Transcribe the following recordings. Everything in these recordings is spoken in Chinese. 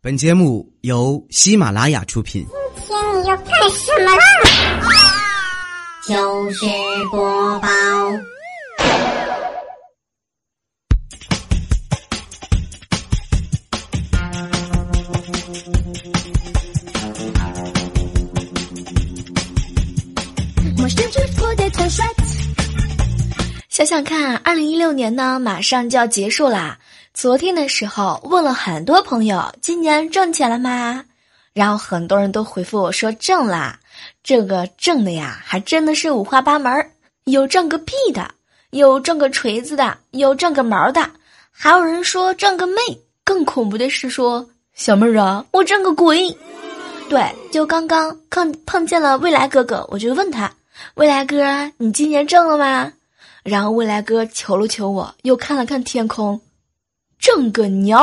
本节目由喜马拉雅出品。今天你要干什么啦？就是播报。想想看，二零一六年呢，马上就要结束啦。昨天的时候问了很多朋友，今年挣钱了吗？然后很多人都回复我说挣啦。这个挣的呀，还真的是五花八门儿，有挣个屁的，有挣个锤子的，有挣个毛的，还有人说挣个妹。更恐怖的是说，小妹儿啊，我挣个鬼。对，就刚刚碰碰见了未来哥哥，我就问他，未来哥，你今年挣了吗？然后未来哥求了求我，又看了看天空，挣个牛！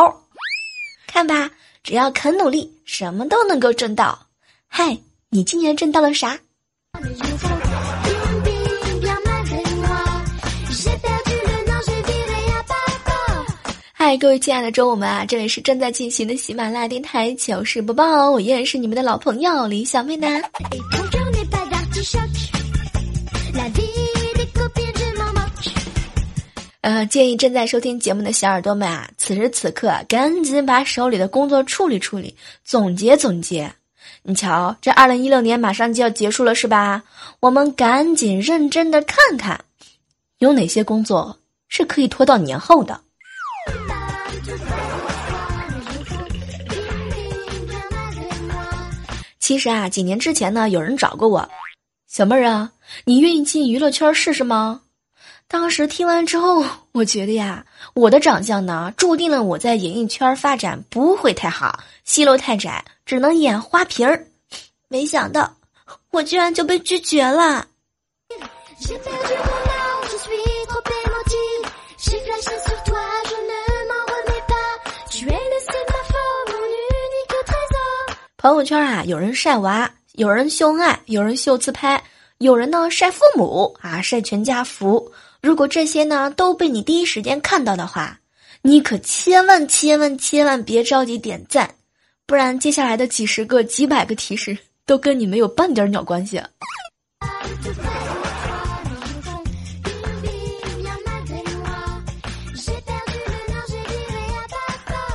看吧，只要肯努力，什么都能够挣到。嗨，你今年挣到了啥？嗨，各位亲爱的周五们啊，这里是正在进行的喜马拉雅电台糗事播报，我依然是你们的老朋友李小妹呢。呃，建议正在收听节目的小耳朵们啊，此时此刻赶紧把手里的工作处理处理，总结总结。你瞧，这二零一六年马上就要结束了，是吧？我们赶紧认真的看看，有哪些工作是可以拖到年后的。其实啊，几年之前呢，有人找过我，小妹儿啊，你愿意进娱乐圈试试吗？当时听完之后，我觉得呀，我的长相呢，注定了我在演艺圈发展不会太好，戏路太窄，只能演花瓶儿。没想到，我居然就被拒绝了。朋友圈啊，有人晒娃，有人秀恩爱，有人秀自拍，有人呢晒父母啊，晒全家福。如果这些呢都被你第一时间看到的话，你可千万千万千万别着急点赞，不然接下来的几十个、几百个提示都跟你没有半点鸟关系。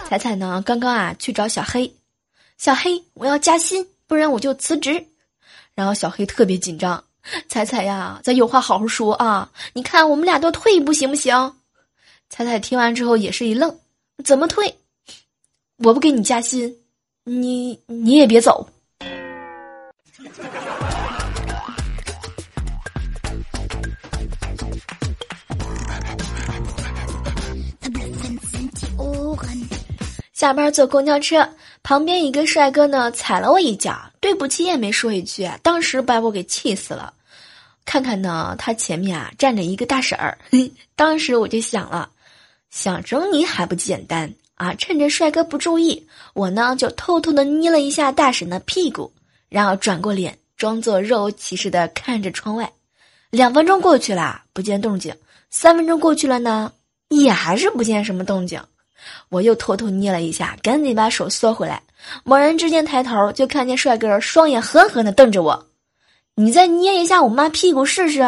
彩彩呢，刚刚啊去找小黑，小黑，我要加薪，不然我就辞职。然后小黑特别紧张。彩彩呀，咱有话好好说啊！你看，我们俩都退一步行不行？彩彩听完之后也是一愣，怎么退？我不给你加薪，你你也别走。下班坐公交车，旁边一个帅哥呢踩了我一脚，对不起也没说一句，当时把我给气死了。看看呢，他前面啊站着一个大婶儿，当时我就想了，想整你还不简单啊！趁着帅哥不注意，我呢就偷偷的捏了一下大婶的屁股，然后转过脸，装作若无其事的看着窗外。两分钟过去了，不见动静；三分钟过去了呢，也还是不见什么动静。我又偷偷捏了一下，赶紧把手缩回来。猛然之间抬头，就看见帅哥双眼狠狠的瞪着我：“你再捏一下我妈屁股试试！”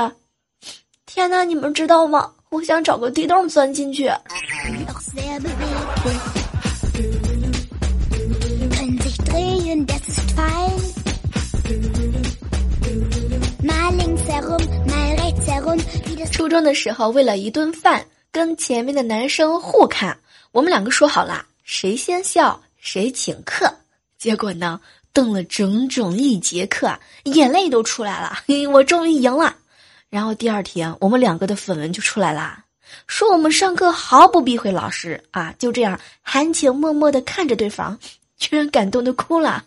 天哪，你们知道吗？我想找个地洞钻进去。初中的时候，为了一顿饭，跟前面的男生互看。我们两个说好了，谁先笑谁请客。结果呢，瞪了整整一节课，眼泪都出来了。嘿，我终于赢了。然后第二天，我们两个的绯闻就出来啦，说我们上课毫不避讳老师啊，就这样含情脉脉的看着对方，居然感动的哭了。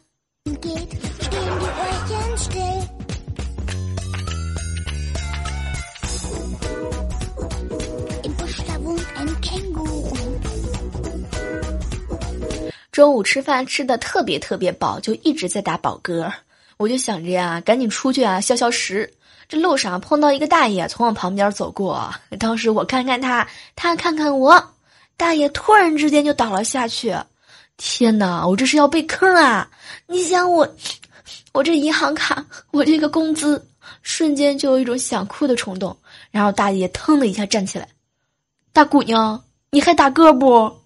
中午吃饭吃的特别特别饱，就一直在打饱嗝。我就想着呀，赶紧出去啊消消食。这路上碰到一个大爷从我旁边走过，当时我看看他，他看看我，大爷突然之间就倒了下去。天哪，我这是要被坑啊！你想我，我这银行卡，我这个工资，瞬间就有一种想哭的冲动。然后大爷腾的一下站起来，大姑娘，你还打嗝不？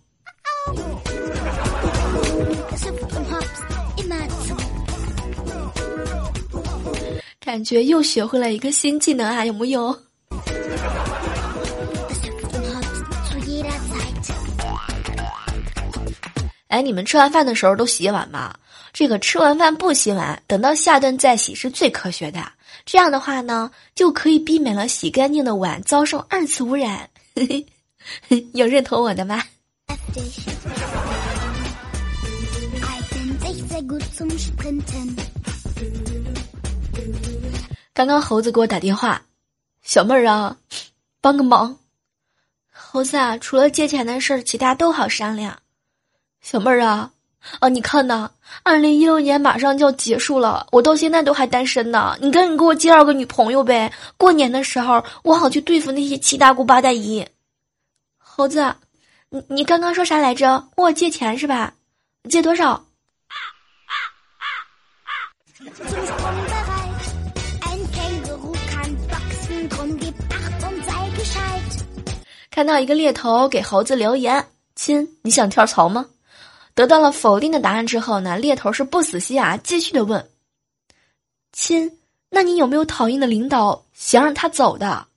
感觉又学会了一个新技能啊，有木有？哎，你们吃完饭的时候都洗碗吗？这个吃完饭不洗碗，等到下顿再洗是最科学的。这样的话呢，就可以避免了洗干净的碗遭受二次污染。有认同我的吗？刚刚猴子给我打电话，小妹儿啊，帮个忙。猴子啊，除了借钱的事儿，其他都好商量。小妹儿啊，啊，你看呐，二零一六年马上就要结束了，我到现在都还单身呢。你赶紧给我介绍个女朋友呗，过年的时候我好去对付那些七大姑八大姨。猴子，你你刚刚说啥来着？问我借钱是吧？借多少？啊啊啊啊看到一个猎头给猴子留言：“亲，你想跳槽吗？”得到了否定的答案之后呢，猎头是不死心啊，继续的问：“亲，那你有没有讨厌的领导想让他走的？”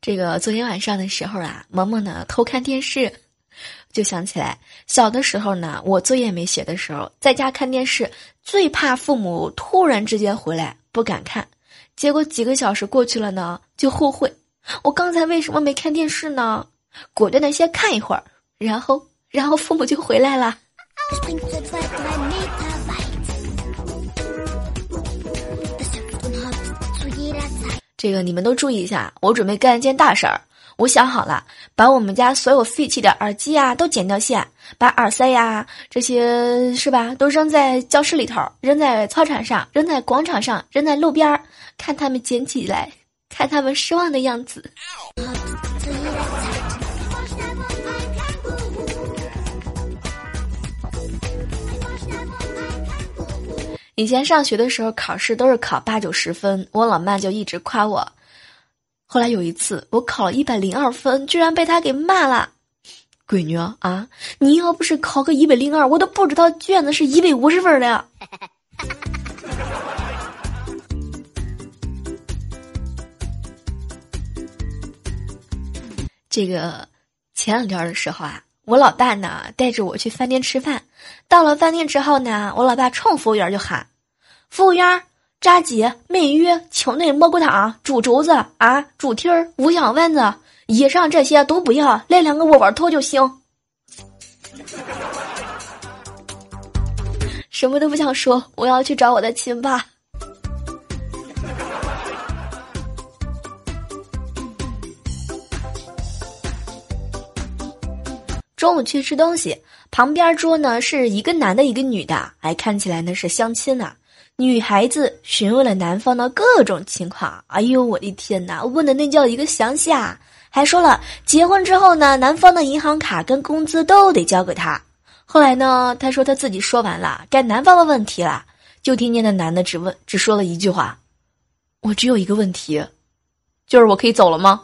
这个昨天晚上的时候啊，萌萌呢偷看电视。就想起来，小的时候呢，我作业没写的时候，在家看电视，最怕父母突然之间回来，不敢看。结果几个小时过去了呢，就后悔，我刚才为什么没看电视呢？果断的先看一会儿，然后，然后父母就回来了。这个你们都注意一下，我准备干一件大事儿。我想好了，把我们家所有废弃的耳机啊都剪掉线，把耳塞呀这些是吧，都扔在教室里头，扔在操场上，扔在广场上，扔在路边儿，看他们捡起来，看他们失望的样子。以前上学的时候，考试都是考八九十分，我老妈就一直夸我。后来有一次，我考了一百零二分，居然被他给骂了。闺女啊，你要不是考个一百零二，我都不知道卷子是一百五十分的。这个前两天的时候啊，我老爸呢带着我去饭店吃饭，到了饭店之后呢，我老爸冲服务员就喊：“服务员。”炸鸡、美鱼、清炖蘑菇汤、猪肘子啊、猪蹄儿、五香丸子，以上这些都不要，来两个窝窝头就行。什么都不想说，我要去找我的亲爸。中午去吃东西，旁边桌呢是一个男的，一个女的，哎，看起来呢是相亲呢。女孩子询问了男方的各种情况，哎呦我的天哪，问的那叫一个详细啊！还说了结婚之后呢，男方的银行卡跟工资都得交给他。后来呢，他说他自己说完了，该男方的问题了，就听见那男的只问只说了一句话：“我只有一个问题，就是我可以走了吗？”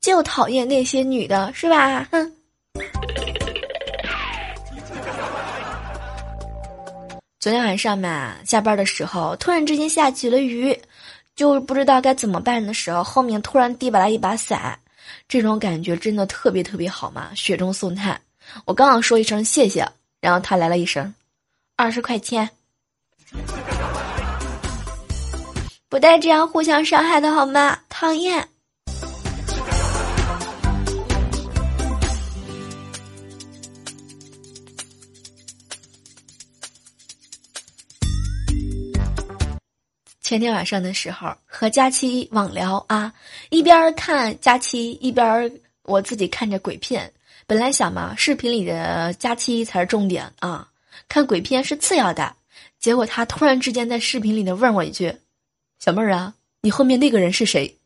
就讨厌那些女的，是吧？哼。昨天晚上嘛，下班的时候突然之间下起了雨，就不知道该怎么办的时候，后面突然递过来一把伞，这种感觉真的特别特别好嘛，雪中送炭。我刚刚说一声谢谢，然后他来了一声，二十块钱，不带这样互相伤害的好吗？讨厌。前天晚上的时候和佳期网聊啊，一边看佳期一边我自己看着鬼片。本来想嘛，视频里的佳期才是重点啊，看鬼片是次要的。结果他突然之间在视频里的问我一句：“小妹儿啊，你后面那个人是谁？”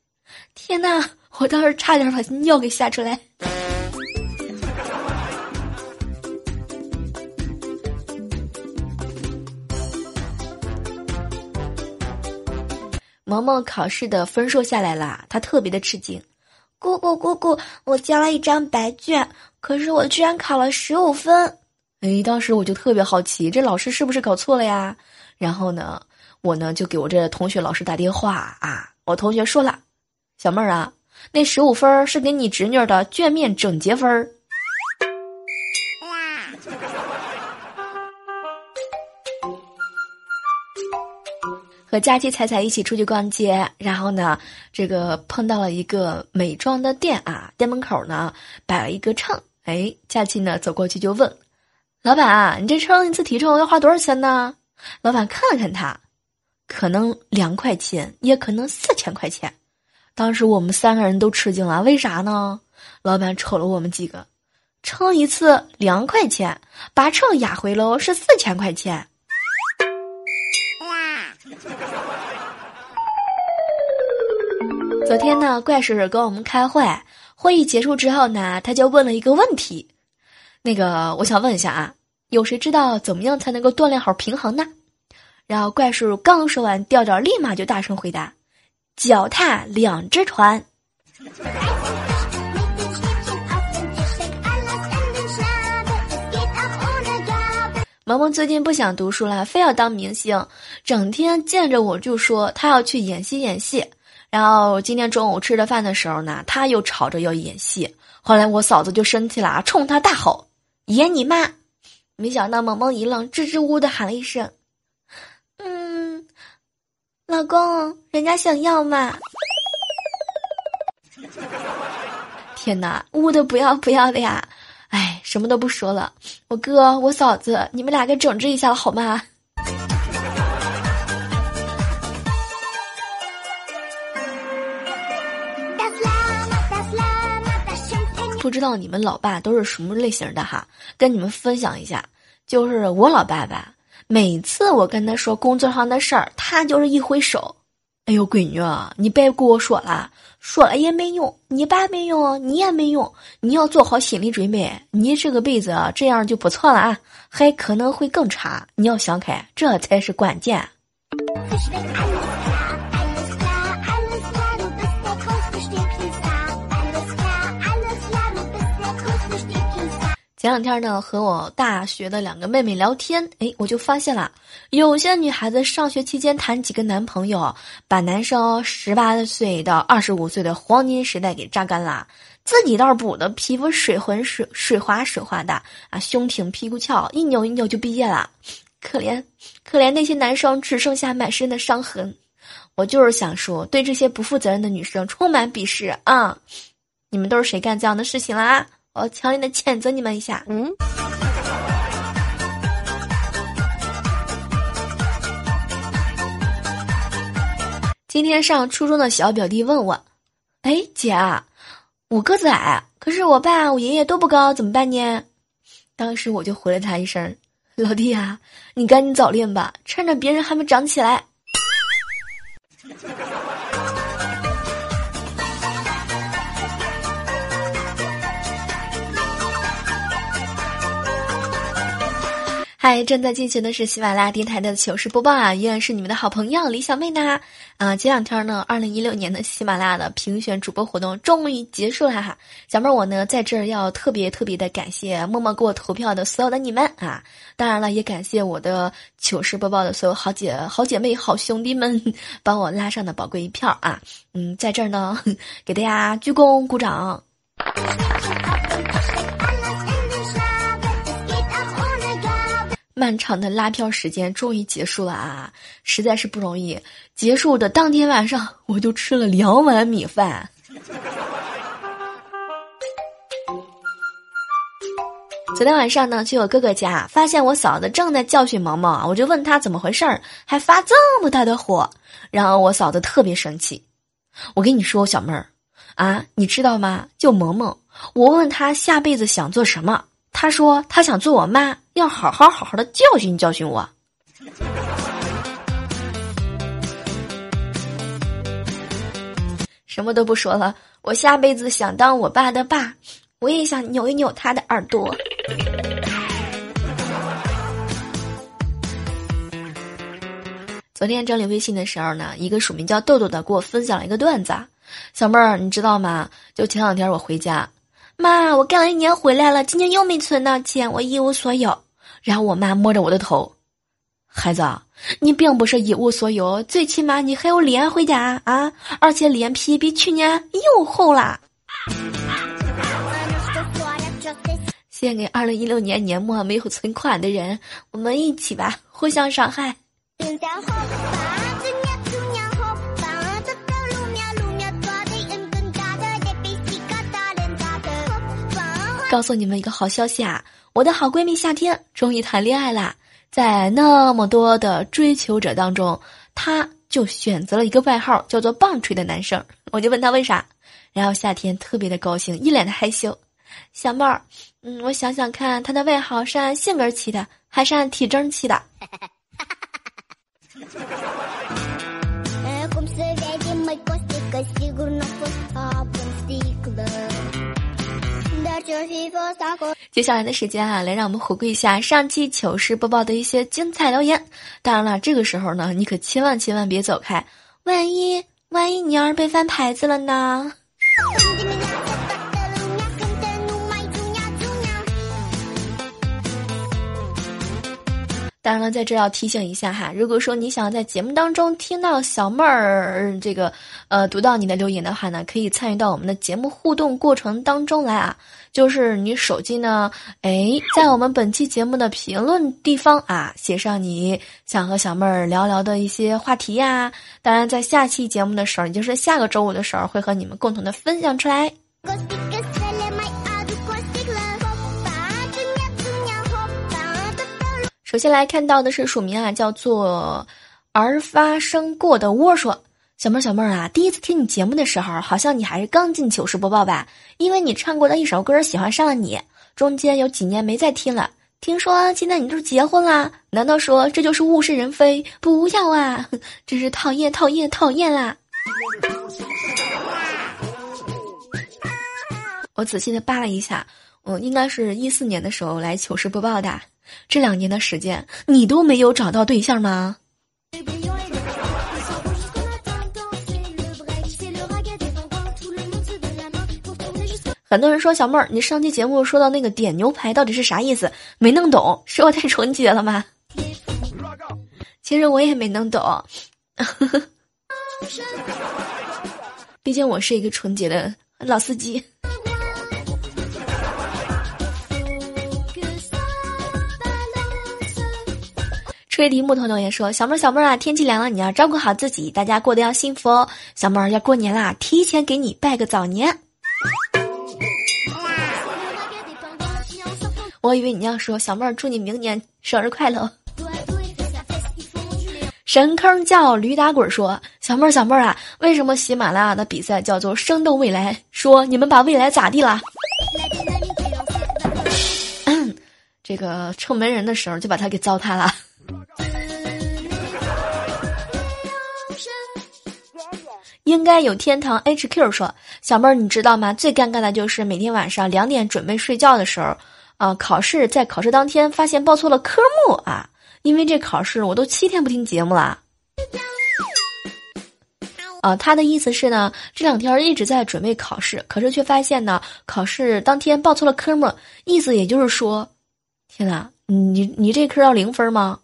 天哪！我当时差点把尿给吓出来。萌萌考试的分数下来啦，她特别的吃惊。姑姑姑姑，我交了一张白卷，可是我居然考了十五分。哎，当时我就特别好奇，这老师是不是搞错了呀？然后呢，我呢就给我这同学老师打电话啊，我同学说了，小妹儿啊。那十五分是给你侄女的卷面整洁分儿和佳琪彩彩一起出去逛街，然后呢，这个碰到了一个美妆的店啊，店门口呢摆了一个秤。哎，佳琪呢走过去就问老板：“你这称一次体重要花多少钱呢？”老板看了看他，可能两块钱，也可能四千块钱。当时我们三个人都吃惊了，为啥呢？老板瞅了我们几个，称一次两块钱，把秤压回喽是四千块钱。昨天呢，怪叔叔跟我们开会，会议结束之后呢，他就问了一个问题，那个我想问一下啊，有谁知道怎么样才能够锻炼好平衡呢？然后怪叔叔刚说完，调调立马就大声回答。脚踏两只船。萌萌最近不想读书了，非要当明星，整天见着我就说他要去演戏演戏。然后今天中午吃着饭的时候呢，他又吵着要演戏。后来我嫂子就生气了，冲他大吼：“演你妈！”没想到萌萌一愣，支支吾吾的喊了一声。嗯老公，人家想要嘛？天哪，污的不要不要的呀！哎，什么都不说了，我哥我嫂子，你们俩给整治一下了好吗？不知道你们老爸都是什么类型的哈？跟你们分享一下，就是我老爸爸。每次我跟他说工作上的事儿，他就是一挥手，哎呦，闺女，你别跟我说了，说了也没用，你爸没用，你也没用，你要做好心理准备，你这个辈子这样就不错了啊，还可能会更差，你要想开，这才是关键。前两天呢，和我大学的两个妹妹聊天，哎，我就发现了，有些女孩子上学期间谈几个男朋友，把男生十八岁到二十五岁的黄金时代给榨干了，自己倒是补的皮肤水浑水水滑水滑的啊，胸挺屁股翘，一扭一扭就毕业了，可怜可怜那些男生只剩下满身的伤痕。我就是想说，对这些不负责任的女生充满鄙视啊！你们都是谁干这样的事情了啊？我强烈的谴责你们一下。嗯。今天上初中的小表弟问我：“哎，姐，我个子矮，可是我爸、我爷爷都不高，怎么办呢？”当时我就回了他一声：“老弟啊，你赶紧早恋吧，趁着别人还没长起来。”嗨，正在进行的是喜马拉雅电台的糗事播报啊，依然是你们的好朋友李小妹呢。啊，前两天呢，二零一六年的喜马拉雅的评选主播活动终于结束了哈。小妹儿我呢，在这儿要特别特别的感谢默默给我投票的所有的你们啊，当然了，也感谢我的糗事播报的所有好姐好姐妹好兄弟们帮我拉上的宝贵一票啊。嗯，在这儿呢，给大家鞠躬鼓掌。漫长的拉票时间终于结束了啊，实在是不容易。结束的当天晚上，我就吃了两碗米饭。昨天晚上呢，去我哥哥家，发现我嫂子正在教训萌萌，我就问他怎么回事儿，还发这么大的火。然后我嫂子特别生气，我跟你说，小妹儿，啊，你知道吗？就萌萌，我问他下辈子想做什么。他说他想做我妈，要好好好好的教训教训我。什么都不说了，我下辈子想当我爸的爸，我也想扭一扭他的耳朵。昨天整理微信的时候呢，一个署名叫豆豆的给我分享了一个段子。小妹儿，你知道吗？就前两天我回家，妈，我干了一年回来了，今年又没存到钱，我一无所有。然后我妈摸着我的头，孩子，你并不是一无所有，最起码你还有脸回家啊！而且脸皮比去年又厚了。献给二零一六年年末没有存款的人，我们一起吧，互相伤害。告诉你们一个好消息啊！我的好闺蜜夏天终于谈恋爱啦，在那么多的追求者当中，她就选择了一个外号叫做“棒槌”的男生。我就问她为啥，然后夏天特别的高兴，一脸的害羞。小妹儿，嗯，我想想看，他的外号是按性格起的，还是按体征起的？接下来的时间啊，来让我们回顾一下上期糗事播报的一些精彩留言。当然了，这个时候呢，你可千万千万别走开，万一万一你要是被翻牌子了呢？当然了，在这要提醒一下哈，如果说你想在节目当中听到小妹儿这个呃读到你的留言的话呢，可以参与到我们的节目互动过程当中来啊。就是你手机呢，哎，在我们本期节目的评论地方啊，写上你想和小妹儿聊聊的一些话题呀。当然，在下期节目的时候，也就是下个周五的时候，会和你们共同的分享出来。首先来看到的是署名啊，叫做“儿发生过的窝”说：“小妹儿，小妹儿啊，第一次听你节目的时候，好像你还是刚进糗事播报吧？因为你唱过的一首歌喜欢上了你，中间有几年没再听了。听说现在你都结婚啦？难道说这就是物是人非？不要啊，真是讨厌讨厌讨厌啦！”我仔细的扒了一下，嗯，应该是一四年的时候来糗事播报的。这两年的时间，你都没有找到对象吗？很多人说小妹儿，你上期节目说到那个点牛排到底是啥意思？没弄懂，是我太纯洁了吗？其实我也没弄懂，毕竟我是一个纯洁的老司机。吹笛木头头也说：“小妹儿，小妹儿啊，天气凉了，你要照顾好自己，大家过得要幸福哦。小妹儿要过年啦，提前给你拜个早年。”我以为你要说小妹儿，祝你明年生日快乐。神坑叫驴打滚说：“小妹儿，小妹儿啊，为什么喜马拉雅的比赛叫做生动未来？说你们把未来咋地了？”这个称门人的时候就把他给糟蹋了。应该有天堂 HQ 说：“小妹儿，你知道吗？最尴尬的就是每天晚上两点准备睡觉的时候，啊，考试在考试当天发现报错了科目啊！因为这考试我都七天不听节目了。啊，他的意思是呢，这两天一直在准备考试，可是却发现呢，考试当天报错了科目，意思也就是说，天哪，你你这科要零分吗？”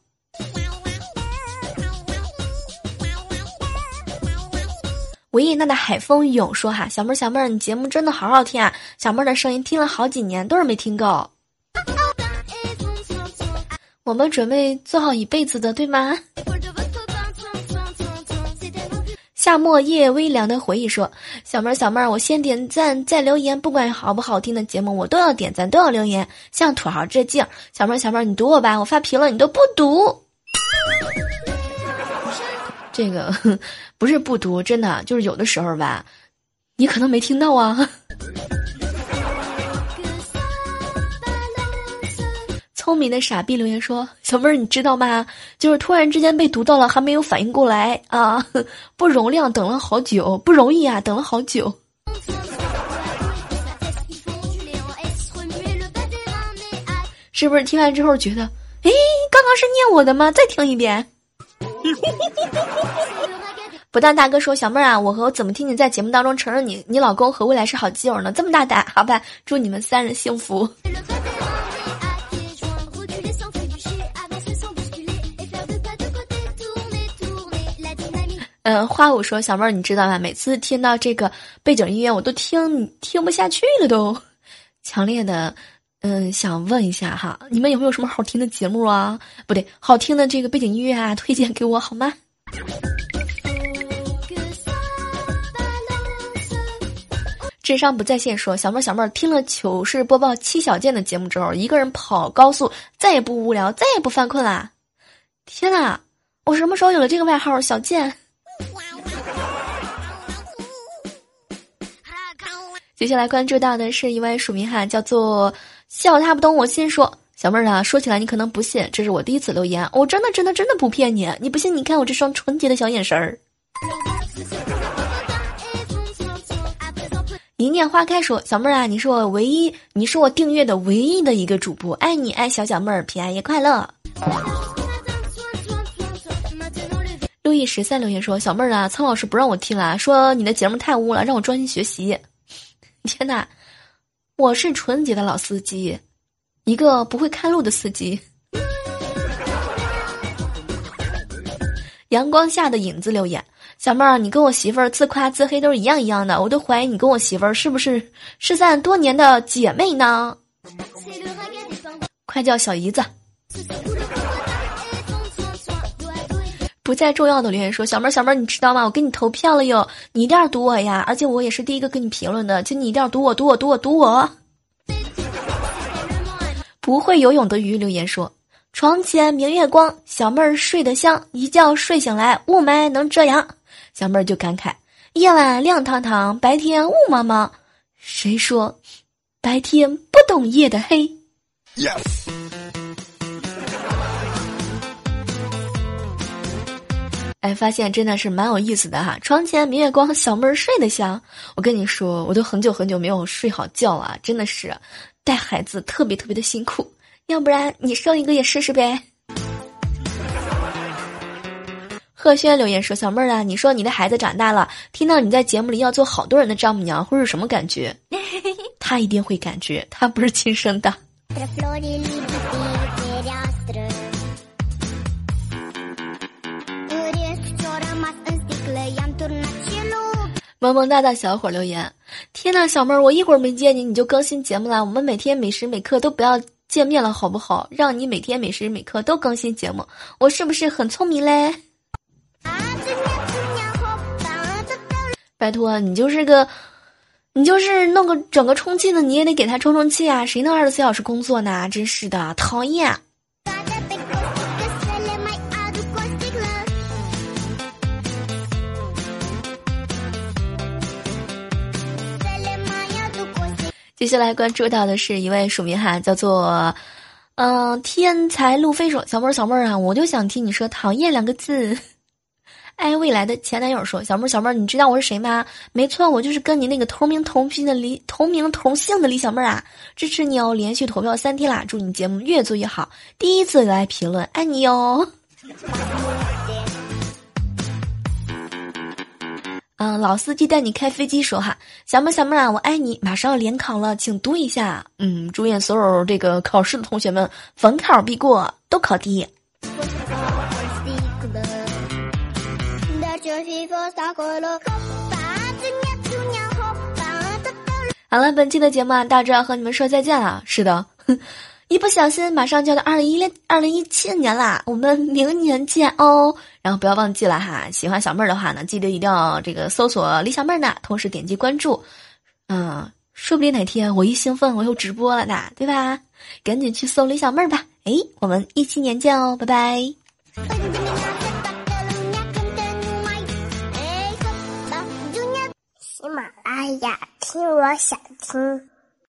维也纳的海风涌说：“哈，小妹儿，小妹儿，你节目真的好好听啊！小妹儿的声音听了好几年，都是没听够。我们准备做好一辈子的，对吗？” 夏末夜微凉的回忆说：“小妹儿，小妹儿，我先点赞再留言，不管好不好听的节目，我都要点赞，都要留言。像土豪这劲儿，小妹儿，小妹儿，你读我吧，我发评论你都不读。”这个 不是不读，真的就是有的时候吧，你可能没听到啊。聪明的傻逼留言说：“小妹儿，你知道吗？就是突然之间被读到了，还没有反应过来啊！不容量，等了好久，不容易啊，等了好久。”是不是听完之后觉得，哎，刚刚是念我的吗？再听一遍。不但大哥说小妹儿啊，我和我怎么听你在节目当中承认你你老公和未来是好基友呢？这么大胆，好吧，祝你们三人幸福。嗯，花舞说小妹儿，你知道吗？每次听到这个背景音乐，我都听听不下去了，都强烈的嗯想问一下哈，你们有没有什么好听的节目啊？不对，好听的这个背景音乐啊，推荐给我好吗？智商不在线说小妹儿小妹儿听了糗事播报七小贱的节目之后，一个人跑高速，再也不无聊，再也不犯困啦！天哪，我什么时候有了这个外号小贱？接下来关注到的是一位署名哈，叫做笑他不懂我心说小妹儿啊，说起来你可能不信，这是我第一次留言，我真的真的真的不骗你，你不信你看我这双纯洁的小眼神儿。一念花开说：“小妹儿啊，你是我唯一，你是我订阅的唯一的一个主播，爱你爱小小妹儿，平安夜快乐。”路易十三留言说：“小妹儿啊，苍老师不让我听了，说你的节目太污了，让我专心学习。”天呐，我是纯洁的老司机，一个不会看路的司机。阳光下的影子留言。小妹儿，你跟我媳妇儿自夸自黑都是一样一样的，我都怀疑你跟我媳妇儿是不是失散多年的姐妹呢？快叫小姨子！不再重要的留言说：“小妹儿，小妹儿，你知道吗？我给你投票了哟，你一定要读我呀！而且我也是第一个给你评论的，请你一定要读我，读我，读我，读我！”不会游泳的鱼留言说。床前明月光，小妹儿睡得香。一觉睡醒来，雾霾能遮阳。小妹儿就感慨：夜晚亮堂堂，白天雾茫茫。谁说白天不懂夜的黑？Yes。哎，发现真的是蛮有意思的哈。床前明月光，小妹儿睡得香。我跟你说，我都很久很久没有睡好觉了，真的是带孩子特别特别的辛苦。要不然你生一个也试试呗。贺轩留言说：“小妹儿啊，你说你的孩子长大了，听到你在节目里要做好多人的丈母娘，会是什么感觉？他一定会感觉他不是亲生的。”萌萌哒的小伙留言：“天呐，小妹儿，我一会儿没见你，你就更新节目了。我们每天每时每刻都不要。”见面了好不好？让你每天每时每刻都更新节目，我是不是很聪明嘞？拜托，你就是个，你就是弄个整个充气的，你也得给他充充气啊！谁能二十四小时工作呢？真是的，讨厌。接下来关注到的是一位署名哈，叫做，嗯，天才路飞说：“小妹儿，小妹儿啊，我就想听你说讨厌两个字。”爱未来的前男友说：“小妹儿，小妹儿，你知道我是谁吗？没错，我就是跟你那个同名同姓的李同名同姓的李小妹儿啊，支持你哦！连续投票三天啦，祝你节目越做越好。第一次来评论，爱你哟。”嗯，老司机带你开飞机说哈，小妹小妹啊，我爱你，马上要联考了，请读一下。嗯，祝愿所有这个考试的同学们逢考必过，都考第一。好了，本期的节目啊，大致要和你们说再见了。是的。一不小心，马上就要到二零一零二零一七年啦，我们明年见哦！然后不要忘记了哈，喜欢小妹儿的话呢，记得一定要这个搜索李小妹儿呢，同时点击关注，嗯，说不定哪天我一兴奋我又直播了呢，对吧？赶紧去搜李小妹儿吧！哎，我们一七年见哦，拜拜！喜马拉雅听，我想听。